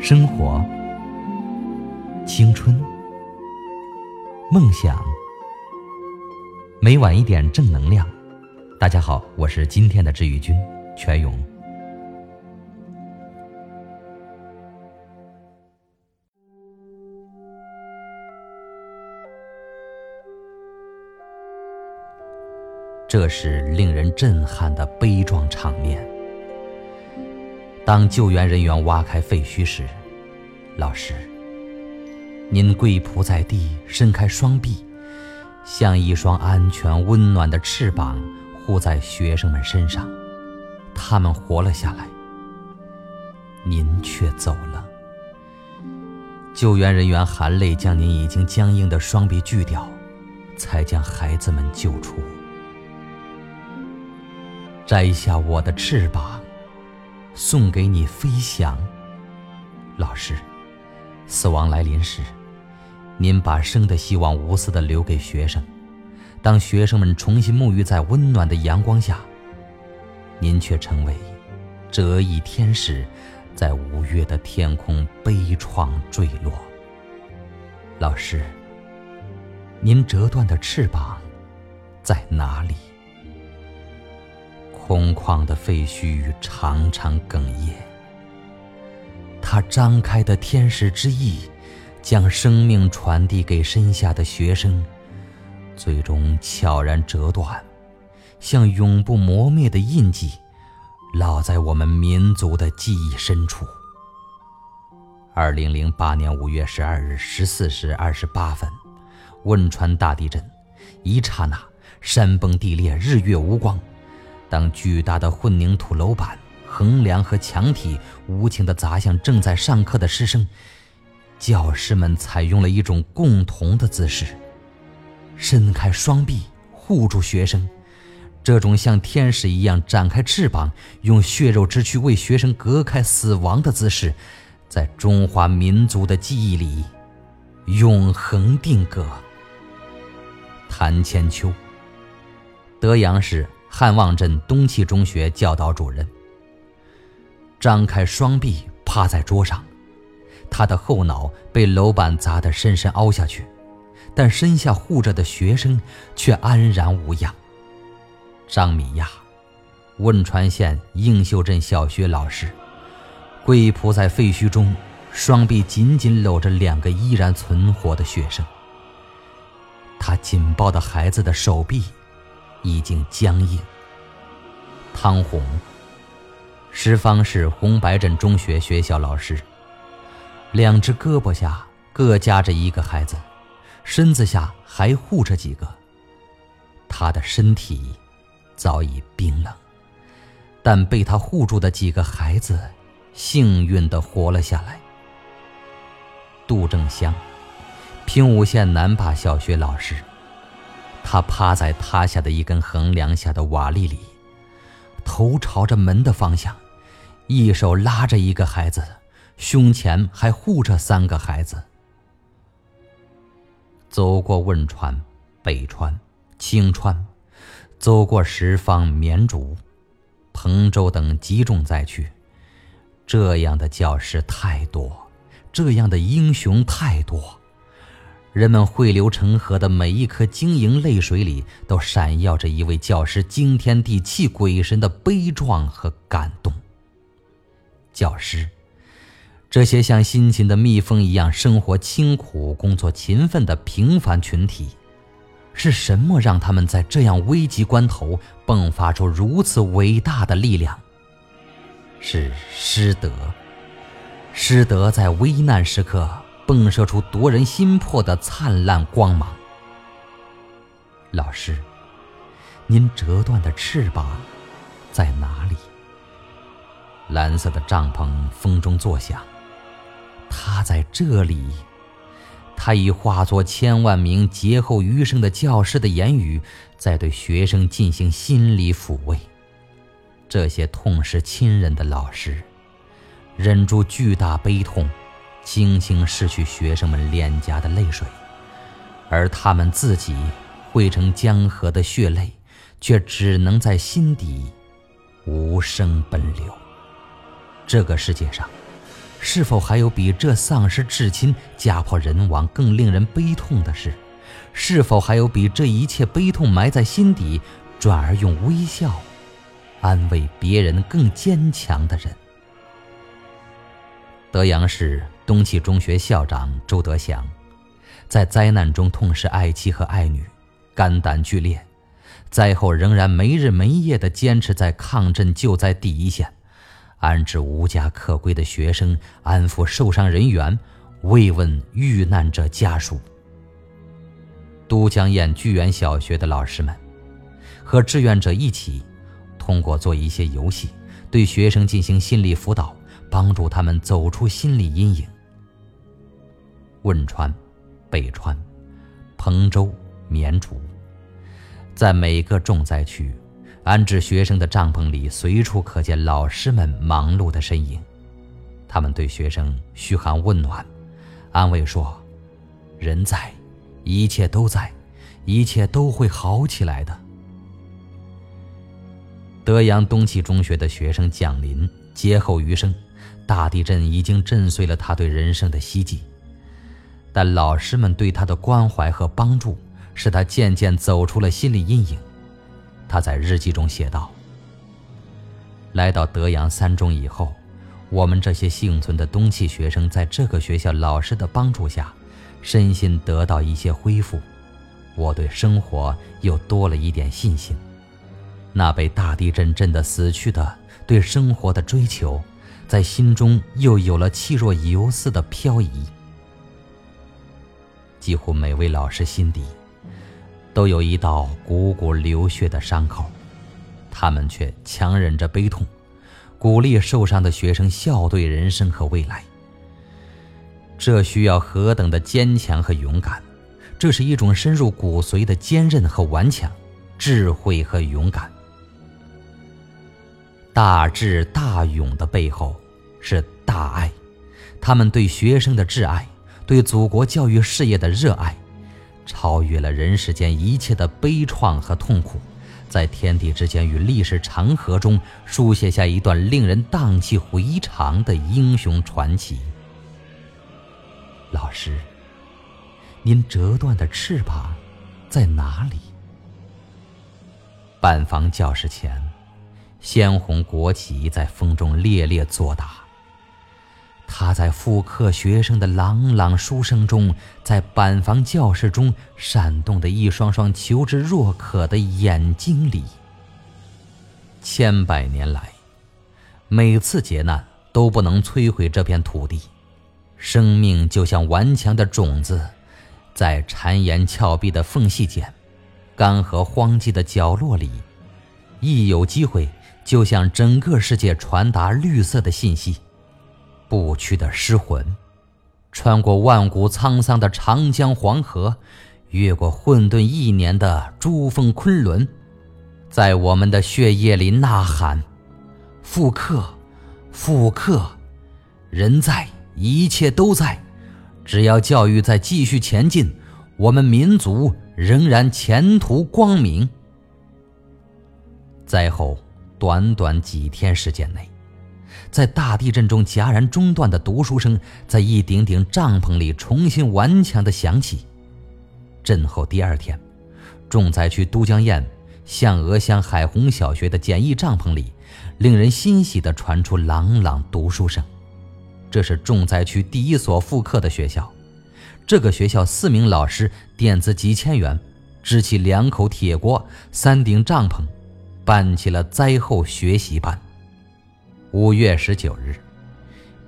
生活、青春、梦想，每晚一点正能量。大家好，我是今天的治愈君全勇。这是令人震撼的悲壮场面。当救援人员挖开废墟时，老师，您跪仆在地，伸开双臂，像一双安全温暖的翅膀护在学生们身上，他们活了下来。您却走了。救援人员含泪将您已经僵硬的双臂锯掉，才将孩子们救出。摘下我的翅膀。送给你飞翔，老师。死亡来临时，您把生的希望无私的留给学生。当学生们重新沐浴在温暖的阳光下，您却成为折翼天使，在五月的天空悲怆坠落。老师，您折断的翅膀在哪里？空旷的废墟常常哽咽。他张开的天使之翼，将生命传递给身下的学生，最终悄然折断，像永不磨灭的印记，烙在我们民族的记忆深处。二零零八年五月十二日十四时二十八分，汶川大地震，一刹那，山崩地裂，日月无光。当巨大的混凝土楼板、横梁和墙体无情地砸向正在上课的师生，教师们采用了一种共同的姿势，伸开双臂护住学生。这种像天使一样展开翅膀，用血肉之躯为学生隔开死亡的姿势，在中华民族的记忆里永恒定格。谭千秋，德阳市。汉旺镇东汽中学教导主任张开双臂趴在桌上，他的后脑被楼板砸得深深凹下去，但身下护着的学生却安然无恙。张米亚，汶川县映秀镇小学老师，跪仆在废墟中，双臂紧紧搂着两个依然存活的学生。他紧抱的孩子的手臂。已经僵硬。汤红，石方市红白镇中学学校老师，两只胳膊下各夹着一个孩子，身子下还护着几个。他的身体早已冰冷，但被他护住的几个孩子幸运地活了下来。杜正香，平武县南坝小学老师。他趴在塌下的一根横梁下的瓦砾里，头朝着门的方向，一手拉着一个孩子，胸前还护着三个孩子。走过汶川、北川、青川，走过什邡、绵竹、彭州等集中灾区，这样的教师太多，这样的英雄太多。人们汇流成河的每一颗晶莹泪水里，都闪耀着一位教师惊天地泣鬼神的悲壮和感动。教师，这些像辛勤的蜜蜂一样生活清苦、工作勤奋的平凡群体，是什么让他们在这样危急关头迸发出如此伟大的力量？是师德。师德在危难时刻。迸射出夺人心魄的灿烂光芒。老师，您折断的翅膀在哪里？蓝色的帐篷风中作响，它在这里。它已化作千万名劫后余生的教师的言语，在对学生进行心理抚慰。这些痛失亲人的老师，忍住巨大悲痛。轻轻拭去学生们脸颊的泪水，而他们自己汇成江河的血泪，却只能在心底无声奔流。这个世界上，是否还有比这丧失至亲、家破人亡更令人悲痛的事？是否还有比这一切悲痛埋在心底，转而用微笑安慰别人更坚强的人？德阳市东汽中学校长周德祥，在灾难中痛失爱妻和爱女，肝胆俱裂，灾后仍然没日没夜地坚持在抗震救灾第一线。安置无家可归的学生，安抚受伤人员，慰问遇难者家属。都江堰聚源小学的老师们，和志愿者一起，通过做一些游戏，对学生进行心理辅导，帮助他们走出心理阴影。汶川、北川、彭州、绵竹，在每个重灾区。安置学生的帐篷里，随处可见老师们忙碌的身影。他们对学生嘘寒问暖，安慰说：“人在，一切都在，一切都会好起来的。”德阳东汽中学的学生蒋林劫后余生，大地震已经震碎了他对人生的希冀，但老师们对他的关怀和帮助，使他渐渐走出了心理阴影。他在日记中写道：“来到德阳三中以后，我们这些幸存的东汽学生，在这个学校老师的帮助下，身心得到一些恢复。我对生活又多了一点信心。那被大地震震得死去的对生活的追求，在心中又有了气若游丝的漂移。几乎每位老师心底。”都有一道汩汩流血的伤口，他们却强忍着悲痛，鼓励受伤的学生笑对人生和未来。这需要何等的坚强和勇敢！这是一种深入骨髓的坚韧和顽强，智慧和勇敢。大智大勇的背后是大爱，他们对学生的挚爱，对祖国教育事业的热爱。超越了人世间一切的悲怆和痛苦，在天地之间与历史长河中书写下一段令人荡气回肠的英雄传奇。老师，您折断的翅膀在哪里？板房教室前，鲜红国旗在风中猎猎作答。他在复课学生的朗朗书声中，在板房教室中闪动的一双双求知若渴的眼睛里。千百年来，每次劫难都不能摧毁这片土地，生命就像顽强的种子，在谗岩峭壁的缝隙间，干涸荒寂的角落里，一有机会就向整个世界传达绿色的信息。不屈的尸魂，穿过万古沧桑的长江黄河，越过混沌一年的珠峰昆仑，在我们的血液里呐喊：复刻，复刻！人在，一切都在。只要教育在继续前进，我们民族仍然前途光明。灾后短短几天时间内。在大地震中戛然中断的读书声，在一顶顶帐篷里重新顽强地响起。震后第二天，重灾区都江堰象峨乡海虹小学的简易帐篷里，令人欣喜地传出朗朗读书声。这是重灾区第一所复课的学校。这个学校四名老师垫资几千元，支起两口铁锅、三顶帐篷，办起了灾后学习班。五月十九日，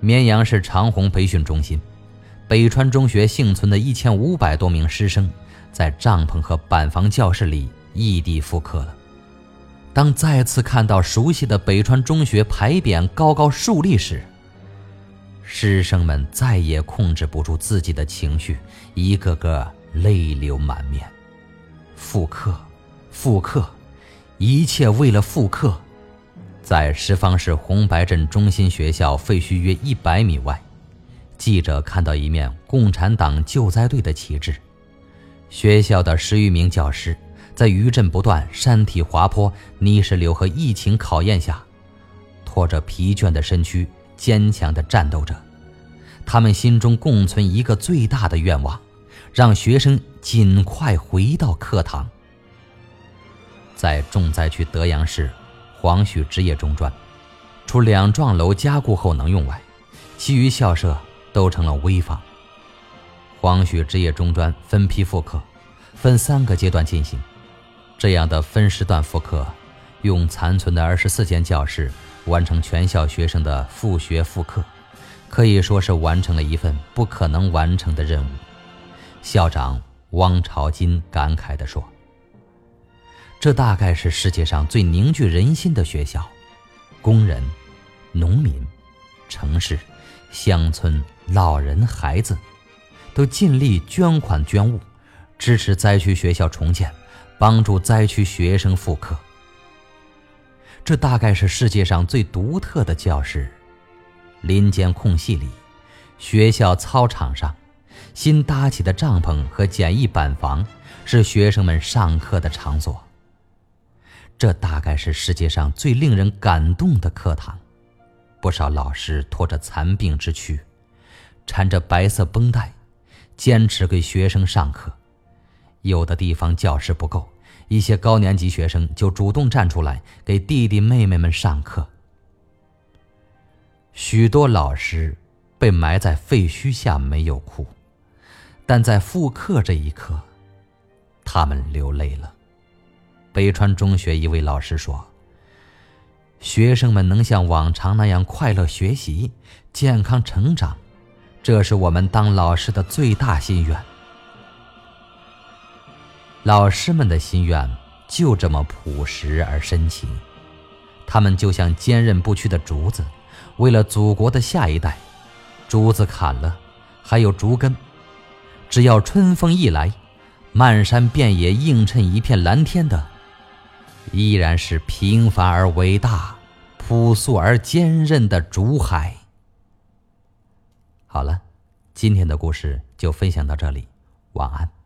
绵阳市长虹培训中心，北川中学幸存的一千五百多名师生，在帐篷和板房教室里异地复课了。当再次看到熟悉的北川中学牌匾高高竖立时，师生们再也控制不住自己的情绪，一个个泪流满面。复课，复课，一切为了复课。在什邡市红白镇中心学校废墟约一百米外，记者看到一面共产党救灾队的旗帜。学校的十余名教师在余震不断、山体滑坡、泥石流和疫情考验下，拖着疲倦的身躯，坚强地战斗着，他们心中共存一个最大的愿望，让学生尽快回到课堂。在重灾区德阳市黄许职业中专，除两幢楼加固后能用外，其余校舍都成了危房。黄许职业中专分批复课，分三个阶段进行。这样的分时段复课，用残存的二十四间教室完成全校学生的复学复课。可以说是完成了一份不可能完成的任务。校长汪朝金感慨地说：“这大概是世界上最凝聚人心的学校，工人、农民、城市、乡村、老人、孩子，都尽力捐款捐物，支持灾区学校重建，帮助灾区学生复课。这大概是世界上最独特的教室。”林间空隙里，学校操场上，新搭起的帐篷和简易板房是学生们上课的场所。这大概是世界上最令人感动的课堂。不少老师拖着残病之躯，缠着白色绷带，坚持给学生上课。有的地方教室不够，一些高年级学生就主动站出来给弟弟妹妹们上课。许多老师被埋在废墟下没有哭，但在复课这一刻，他们流泪了。北川中学一位老师说：“学生们能像往常那样快乐学习、健康成长，这是我们当老师的最大心愿。”老师们的心愿就这么朴实而深情，他们就像坚韧不屈的竹子。为了祖国的下一代，竹子砍了，还有竹根。只要春风一来，漫山遍野映衬一片蓝天的，依然是平凡而伟大、朴素而坚韧的竹海。好了，今天的故事就分享到这里，晚安。